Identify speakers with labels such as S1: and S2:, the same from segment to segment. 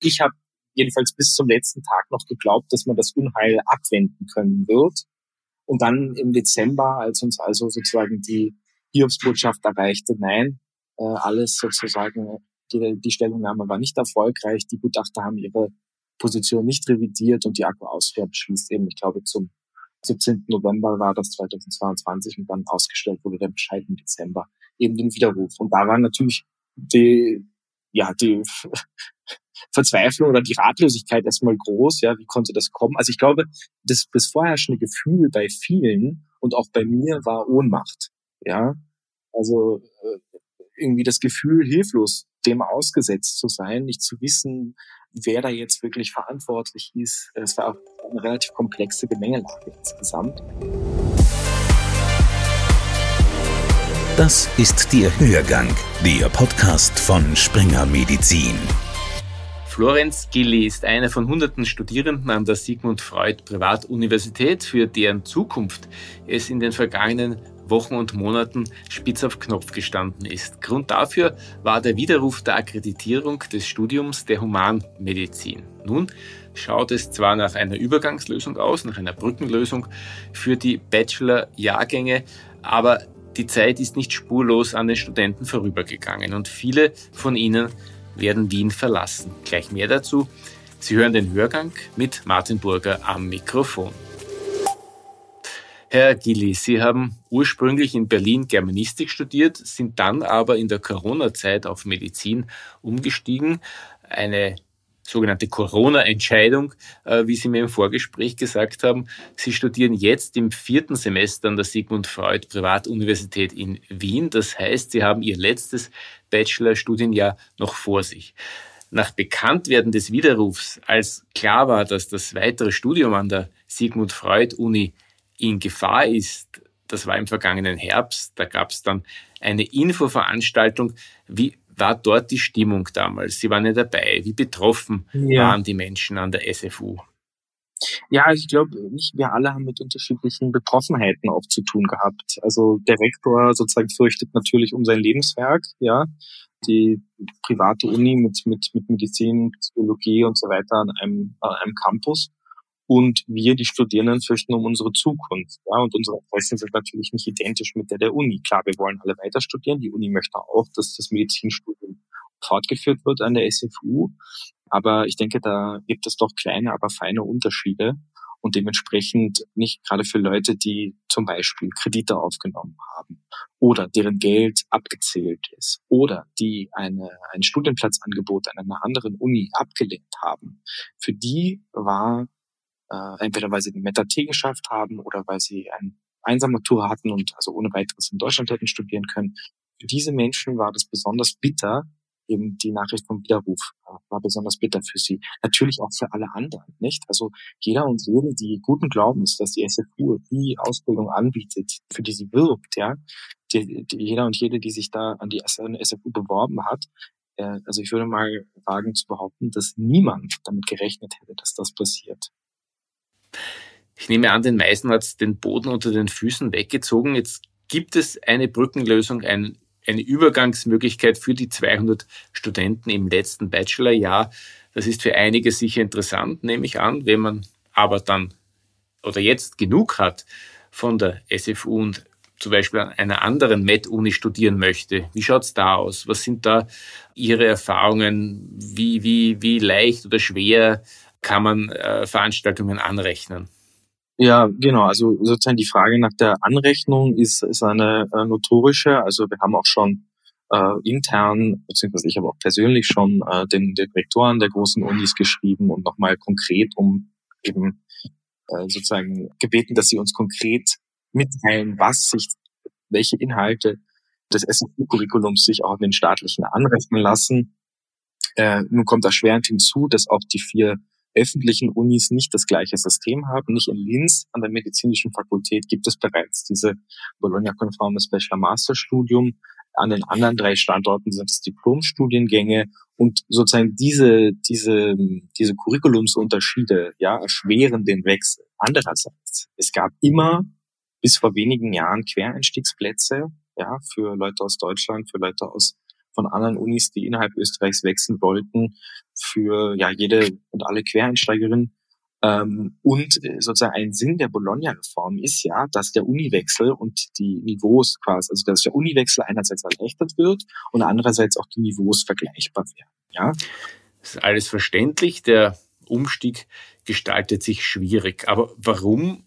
S1: ich habe jedenfalls bis zum letzten Tag noch geglaubt, dass man das Unheil abwenden können wird. Und dann im Dezember, als uns also sozusagen die Hiobsbotschaft erreichte, nein, äh, alles sozusagen, die, die Stellungnahme war nicht erfolgreich, die Gutachter haben ihre Position nicht revidiert und die Akkuausfuhr beschließt eben, ich glaube, zum 17. November war das 2022 und dann ausgestellt wurde der Bescheid im Dezember eben den Widerruf. Und da war natürlich die, ja, die Verzweiflung oder die Ratlosigkeit erstmal groß. Ja, wie konnte das kommen? Also ich glaube, das, das vorherrschende Gefühl bei vielen und auch bei mir war Ohnmacht. Ja, also äh, irgendwie das Gefühl, hilflos dem ausgesetzt zu sein, nicht zu wissen, wer da jetzt wirklich verantwortlich ist. Es war auch eine relativ komplexe Gemengelage insgesamt.
S2: Das ist der Hörgang, der Podcast von Springer Medizin.
S3: Florenz Gilli ist einer von hunderten Studierenden an der Sigmund Freud Privatuniversität, für deren Zukunft es in den vergangenen Wochen und Monaten spitz auf Knopf gestanden ist. Grund dafür war der Widerruf der Akkreditierung des Studiums der Humanmedizin. Nun schaut es zwar nach einer Übergangslösung aus, nach einer Brückenlösung für die Bachelor-Jahrgänge, aber die Zeit ist nicht spurlos an den Studenten vorübergegangen und viele von ihnen werden Wien verlassen. Gleich mehr dazu. Sie hören den Hörgang mit Martin Burger am Mikrofon. Herr Gilli, Sie haben ursprünglich in Berlin Germanistik studiert, sind dann aber in der Corona-Zeit auf Medizin umgestiegen. Eine sogenannte Corona-Entscheidung, äh, wie Sie mir im Vorgespräch gesagt haben. Sie studieren jetzt im vierten Semester an der Sigmund Freud Privatuniversität in Wien. Das heißt, Sie haben Ihr letztes Bachelorstudienjahr noch vor sich. Nach Bekanntwerden des Widerrufs, als klar war, dass das weitere Studium an der Sigmund Freud Uni in Gefahr ist, das war im vergangenen Herbst, da gab es dann eine Infoveranstaltung. Wie war dort die Stimmung damals? Sie waren ja dabei. Wie betroffen ja. waren die Menschen an der SFU?
S1: Ja, ich glaube, wir alle haben mit unterschiedlichen Betroffenheiten auch zu tun gehabt. Also der Rektor sozusagen fürchtet natürlich um sein Lebenswerk, ja. Die private Uni mit, mit, mit Medizin, Psychologie und so weiter an einem, an einem Campus. Und wir, die Studierenden, fürchten um unsere Zukunft. Ja, und unsere Interessen sind natürlich nicht identisch mit der der Uni. Klar, wir wollen alle weiter studieren. Die Uni möchte auch, dass das Medizinstudium fortgeführt wird an der SFU. Aber ich denke, da gibt es doch kleine, aber feine Unterschiede. Und dementsprechend nicht gerade für Leute, die zum Beispiel Kredite aufgenommen haben oder deren Geld abgezählt ist oder die eine, ein Studienplatzangebot an einer anderen Uni abgelehnt haben. Für die war äh, entweder weil sie den Meta-T geschafft haben oder weil sie ein Einsammatur hatten und also ohne weiteres in Deutschland hätten studieren können. Für diese Menschen war das besonders bitter, eben die Nachricht vom Widerruf äh, war besonders bitter für sie. Natürlich auch für alle anderen, nicht? Also jeder und jede, die guten Glaubens, dass die SFU die Ausbildung anbietet, für die sie wirbt, ja, die, die, jeder und jede, die sich da an die SFU beworben hat, äh, also ich würde mal wagen zu behaupten, dass niemand damit gerechnet hätte, dass das passiert.
S3: Ich nehme an, den meisten hat es den Boden unter den Füßen weggezogen. Jetzt gibt es eine Brückenlösung, ein, eine Übergangsmöglichkeit für die 200 Studenten im letzten Bachelorjahr. Das ist für einige sicher interessant, nehme ich an. Wenn man aber dann oder jetzt genug hat von der SFU und zum Beispiel an einer anderen Med-Uni studieren möchte, wie schaut's da aus? Was sind da Ihre Erfahrungen? Wie, wie, wie leicht oder schwer kann man äh, Veranstaltungen anrechnen?
S1: Ja, genau. Also sozusagen die Frage nach der Anrechnung ist, ist eine äh, notorische. Also wir haben auch schon äh, intern, beziehungsweise ich habe auch persönlich schon äh, den, den Rektoren der großen Unis geschrieben und nochmal konkret um eben äh, sozusagen gebeten, dass sie uns konkret mitteilen, was sich, welche Inhalte des SFU-Curriculums sich auch in den staatlichen anrechnen lassen. Äh, nun kommt erschwerend hinzu, dass auch die vier öffentlichen Unis nicht das gleiche System haben. Nicht in Linz an der medizinischen Fakultät gibt es bereits diese Bologna-konformes Bachelor-Master-Studium. An den anderen drei Standorten sind es Diplomstudiengänge und sozusagen diese, diese, diese Curriculumsunterschiede, ja, erschweren den Wechsel. Andererseits, es gab immer bis vor wenigen Jahren Quereinstiegsplätze, ja, für Leute aus Deutschland, für Leute aus von anderen Unis, die innerhalb Österreichs wechseln wollten, für ja jede und alle Quereinsteigerinnen. Ähm, und äh, sozusagen ein Sinn der Bologna-Reform ist ja, dass der Uniwechsel und die Niveaus quasi, also dass der Uniwechsel einerseits erleichtert wird und andererseits auch die Niveaus vergleichbar werden. Ja?
S3: Das ist alles verständlich. Der Umstieg gestaltet sich schwierig. Aber warum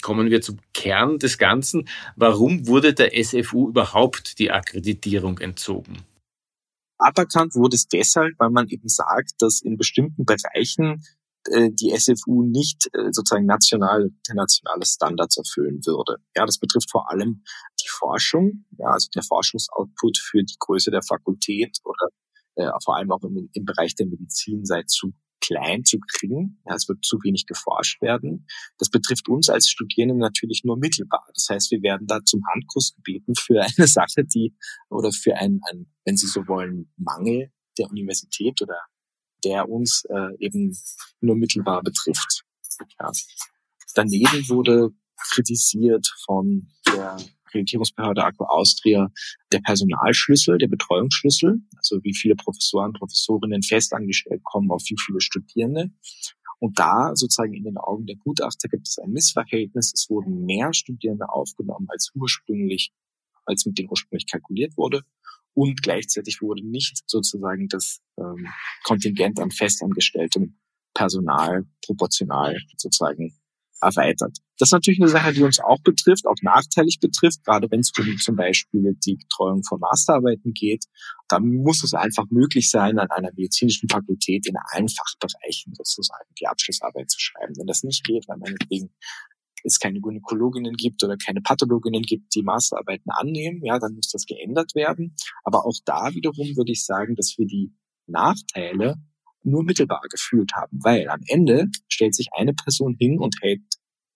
S3: kommen wir zum Kern des Ganzen. Warum wurde der SFU überhaupt die Akkreditierung entzogen?
S1: Aberkannt wurde es deshalb, weil man eben sagt, dass in bestimmten Bereichen äh, die SFU nicht äh, sozusagen national, internationale Standards erfüllen würde. Ja, das betrifft vor allem die Forschung, ja, also der Forschungsoutput für die Größe der Fakultät oder äh, vor allem auch im, im Bereich der Medizin sei zu klein zu kriegen. Ja, es wird zu wenig geforscht werden. Das betrifft uns als Studierende natürlich nur mittelbar. Das heißt, wir werden da zum Handkuss gebeten für eine Sache, die oder für ein, ein wenn Sie so wollen, Mangel der Universität oder der uns äh, eben nur mittelbar betrifft. Ja. Daneben wurde kritisiert von der Akkreditierungsbehörde Aqua Austria der Personalschlüssel, der Betreuungsschlüssel, also wie viele Professoren, Professorinnen festangestellt kommen auf wie viele Studierende. Und da sozusagen in den Augen der Gutachter gibt es ein Missverhältnis. Es wurden mehr Studierende aufgenommen als ursprünglich, als mit denen ursprünglich kalkuliert wurde. Und gleichzeitig wurde nicht sozusagen das ähm, Kontingent an festangestelltem Personal proportional sozusagen erweitert. Das ist natürlich eine Sache, die uns auch betrifft, auch nachteilig betrifft, gerade wenn es um zum Beispiel die Betreuung von Masterarbeiten geht. Da muss es einfach möglich sein, an einer medizinischen Fakultät in allen Fachbereichen sozusagen die Abschlussarbeit zu schreiben. Wenn das nicht geht, weil meinetwegen es keine Gynäkologinnen gibt oder keine Pathologinnen gibt, die Masterarbeiten annehmen, ja, dann muss das geändert werden. Aber auch da wiederum würde ich sagen, dass wir die Nachteile nur mittelbar gefühlt haben, weil am Ende stellt sich eine Person hin und hält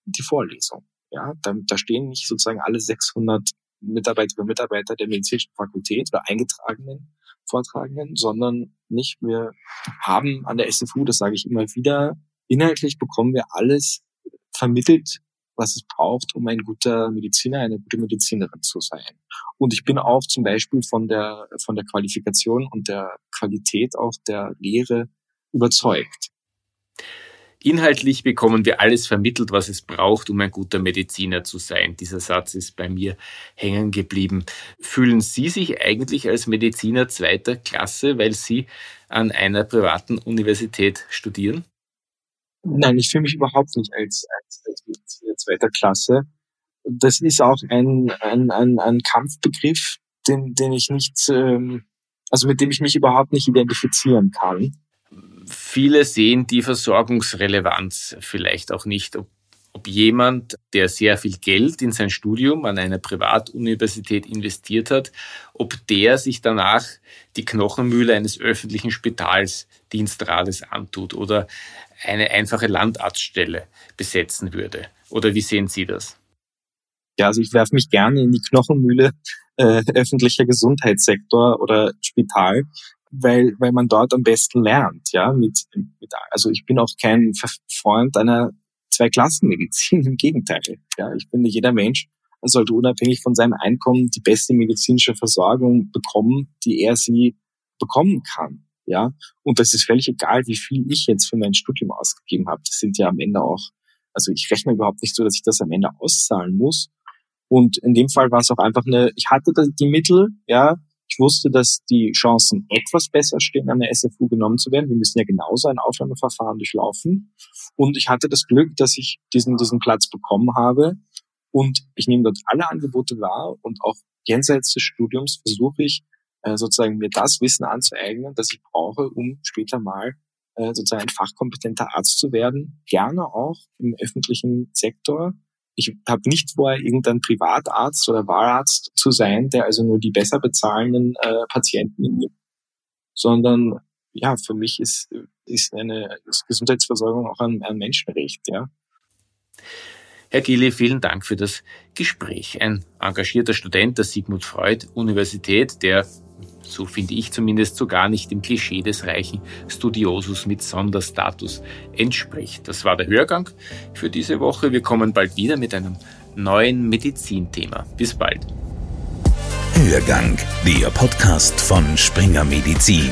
S1: die Vorlesung. Ja, da, da stehen nicht sozusagen alle 600 Mitarbeiterinnen und Mitarbeiter der medizinischen Fakultät oder eingetragenen Vortragenden, sondern nicht, wir haben an der SFU, das sage ich immer wieder, inhaltlich bekommen wir alles vermittelt, was es braucht, um ein guter Mediziner, eine gute Medizinerin zu sein. Und ich bin auch zum Beispiel von der, von der Qualifikation und der Qualität auch der Lehre überzeugt.
S3: Inhaltlich bekommen wir alles vermittelt, was es braucht, um ein guter Mediziner zu sein. Dieser Satz ist bei mir hängen geblieben. Fühlen Sie sich eigentlich als Mediziner zweiter Klasse, weil Sie an einer privaten Universität studieren?
S1: Nein, ich fühle mich überhaupt nicht als, als, als Mediziner zweiter Klasse. Das ist auch ein, ein, ein, ein Kampfbegriff, den, den ich nicht, ähm, also mit dem ich mich überhaupt nicht identifizieren kann
S3: viele sehen die Versorgungsrelevanz vielleicht auch nicht. Ob, ob jemand, der sehr viel Geld in sein Studium an einer Privatuniversität investiert hat, ob der sich danach die Knochenmühle eines öffentlichen Spitals Dienstrades antut oder eine einfache Landarztstelle besetzen würde. Oder wie sehen Sie das?
S1: Ja, also ich werfe mich gerne in die Knochenmühle äh, öffentlicher Gesundheitssektor oder Spital weil, weil man dort am besten lernt, ja, mit, mit also ich bin auch kein Freund einer Zweiklassenmedizin, im Gegenteil, ja, ich finde, jeder Mensch sollte unabhängig von seinem Einkommen die beste medizinische Versorgung bekommen, die er sie bekommen kann, ja, und das ist völlig egal, wie viel ich jetzt für mein Studium ausgegeben habe, das sind ja am Ende auch, also ich rechne überhaupt nicht so, dass ich das am Ende auszahlen muss, und in dem Fall war es auch einfach eine, ich hatte die Mittel, ja, ich wusste, dass die Chancen etwas besser stehen, an der SFU genommen zu werden. Wir müssen ja genauso ein Aufnahmeverfahren durchlaufen. Und ich hatte das Glück, dass ich diesen, diesen Platz bekommen habe. Und ich nehme dort alle Angebote wahr und auch jenseits des Studiums versuche ich äh, sozusagen mir das Wissen anzueignen, das ich brauche, um später mal äh, sozusagen ein fachkompetenter Arzt zu werden. Gerne auch im öffentlichen Sektor ich habe nicht vor, irgendein Privatarzt oder Wahrarzt zu sein, der also nur die besser bezahlenden äh, Patienten nimmt, sondern ja, für mich ist, ist eine ist Gesundheitsversorgung auch ein, ein Menschenrecht, ja.
S3: Herr Gilli, vielen Dank für das Gespräch. Ein engagierter Student der Sigmund Freud Universität, der so finde ich zumindest, so gar nicht dem Klischee des reichen Studiosus mit Sonderstatus entspricht. Das war der Hörgang für diese Woche. Wir kommen bald wieder mit einem neuen Medizinthema. Bis bald.
S2: Hörgang, der Podcast von Springer Medizin.